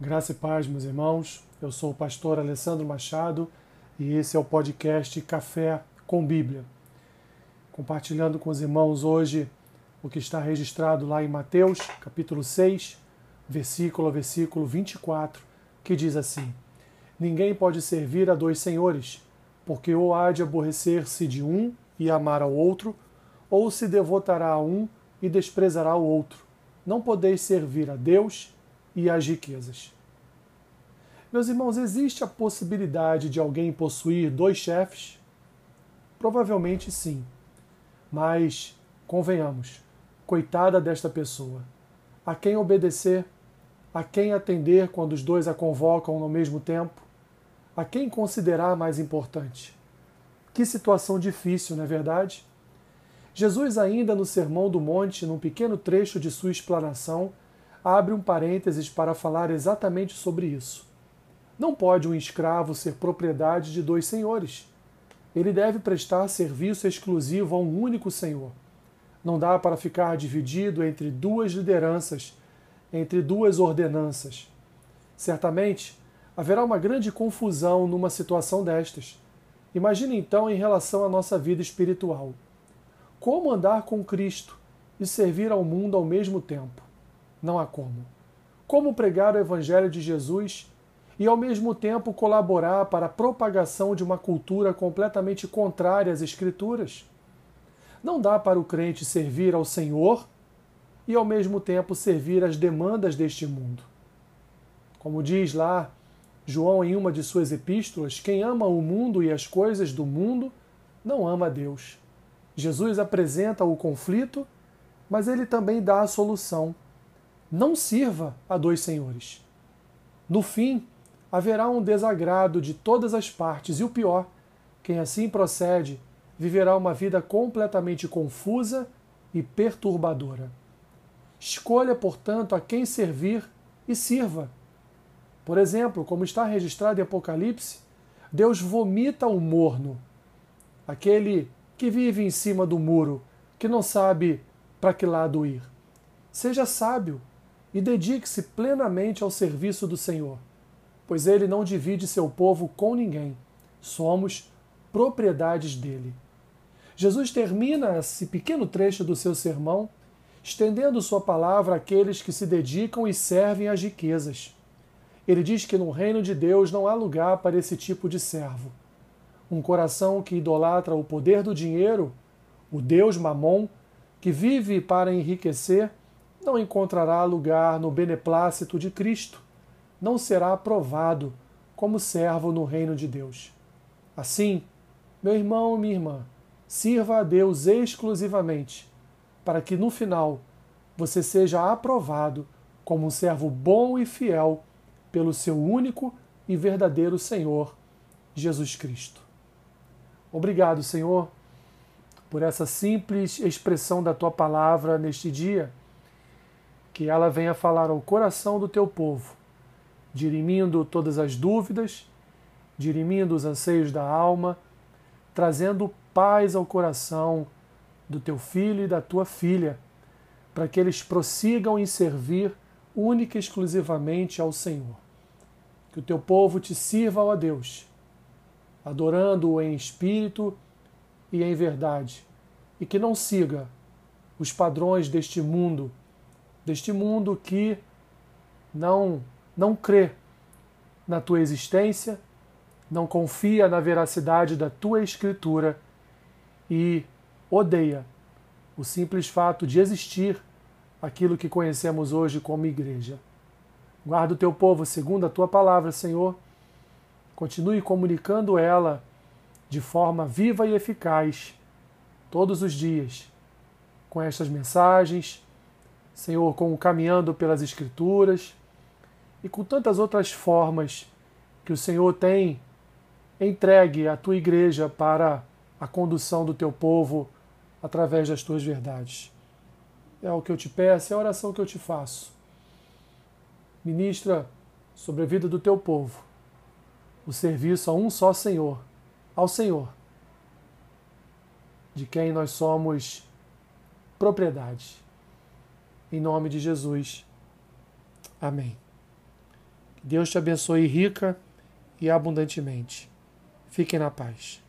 Graça e paz, meus irmãos. Eu sou o pastor Alessandro Machado e esse é o podcast Café com Bíblia. Compartilhando com os irmãos hoje o que está registrado lá em Mateus, capítulo 6, versículo a versículo 24, que diz assim: Ninguém pode servir a dois senhores, porque ou há de aborrecer-se de um e amar ao outro, ou se devotará a um e desprezará o outro. Não podeis servir a Deus e as riquezas. Meus irmãos, existe a possibilidade de alguém possuir dois chefes? Provavelmente sim. Mas, convenhamos, coitada desta pessoa. A quem obedecer? A quem atender quando os dois a convocam no mesmo tempo? A quem considerar mais importante? Que situação difícil, não é verdade? Jesus, ainda no Sermão do Monte, num pequeno trecho de sua explanação, abre um parênteses para falar exatamente sobre isso. Não pode um escravo ser propriedade de dois senhores. Ele deve prestar serviço exclusivo a um único senhor. Não dá para ficar dividido entre duas lideranças, entre duas ordenanças. Certamente, haverá uma grande confusão numa situação destas. Imagine então em relação à nossa vida espiritual. Como andar com Cristo e servir ao mundo ao mesmo tempo? Não há como. Como pregar o Evangelho de Jesus e ao mesmo tempo colaborar para a propagação de uma cultura completamente contrária às Escrituras? Não dá para o crente servir ao Senhor e ao mesmo tempo servir às demandas deste mundo. Como diz lá João em uma de suas epístolas, quem ama o mundo e as coisas do mundo não ama Deus. Jesus apresenta o conflito, mas ele também dá a solução não sirva a dois senhores. No fim, haverá um desagrado de todas as partes, e o pior, quem assim procede viverá uma vida completamente confusa e perturbadora. Escolha, portanto, a quem servir e sirva. Por exemplo, como está registrado em Apocalipse, Deus vomita o morno, aquele que vive em cima do muro, que não sabe para que lado ir. Seja sábio, e dedique-se plenamente ao serviço do Senhor, pois ele não divide seu povo com ninguém. Somos propriedades dele. Jesus termina esse pequeno trecho do seu sermão estendendo sua palavra àqueles que se dedicam e servem às riquezas. Ele diz que no reino de Deus não há lugar para esse tipo de servo. Um coração que idolatra o poder do dinheiro, o Deus Mamon, que vive para enriquecer, não encontrará lugar no beneplácito de Cristo, não será aprovado como servo no reino de Deus. Assim, meu irmão minha irmã, sirva a Deus exclusivamente, para que no final você seja aprovado como um servo bom e fiel pelo seu único e verdadeiro Senhor, Jesus Cristo. Obrigado, Senhor, por essa simples expressão da tua palavra neste dia que ela venha falar ao coração do teu povo, dirimindo todas as dúvidas, dirimindo os anseios da alma, trazendo paz ao coração do teu filho e da tua filha, para que eles prossigam em servir única e exclusivamente ao Senhor. Que o teu povo te sirva, ó Deus, adorando-o em espírito e em verdade, e que não siga os padrões deste mundo deste mundo que não não crê na tua existência, não confia na veracidade da tua escritura e odeia o simples fato de existir aquilo que conhecemos hoje como igreja. Guarda o teu povo segundo a tua palavra, Senhor. Continue comunicando ela de forma viva e eficaz todos os dias com estas mensagens Senhor, com caminhando pelas Escrituras e com tantas outras formas que o Senhor tem entregue à tua igreja para a condução do teu povo através das tuas verdades. É o que eu te peço, é a oração que eu te faço. Ministra sobre a vida do teu povo o serviço a um só Senhor, ao Senhor, de quem nós somos propriedade. Em nome de Jesus. Amém. Deus te abençoe rica e abundantemente. Fiquem na paz.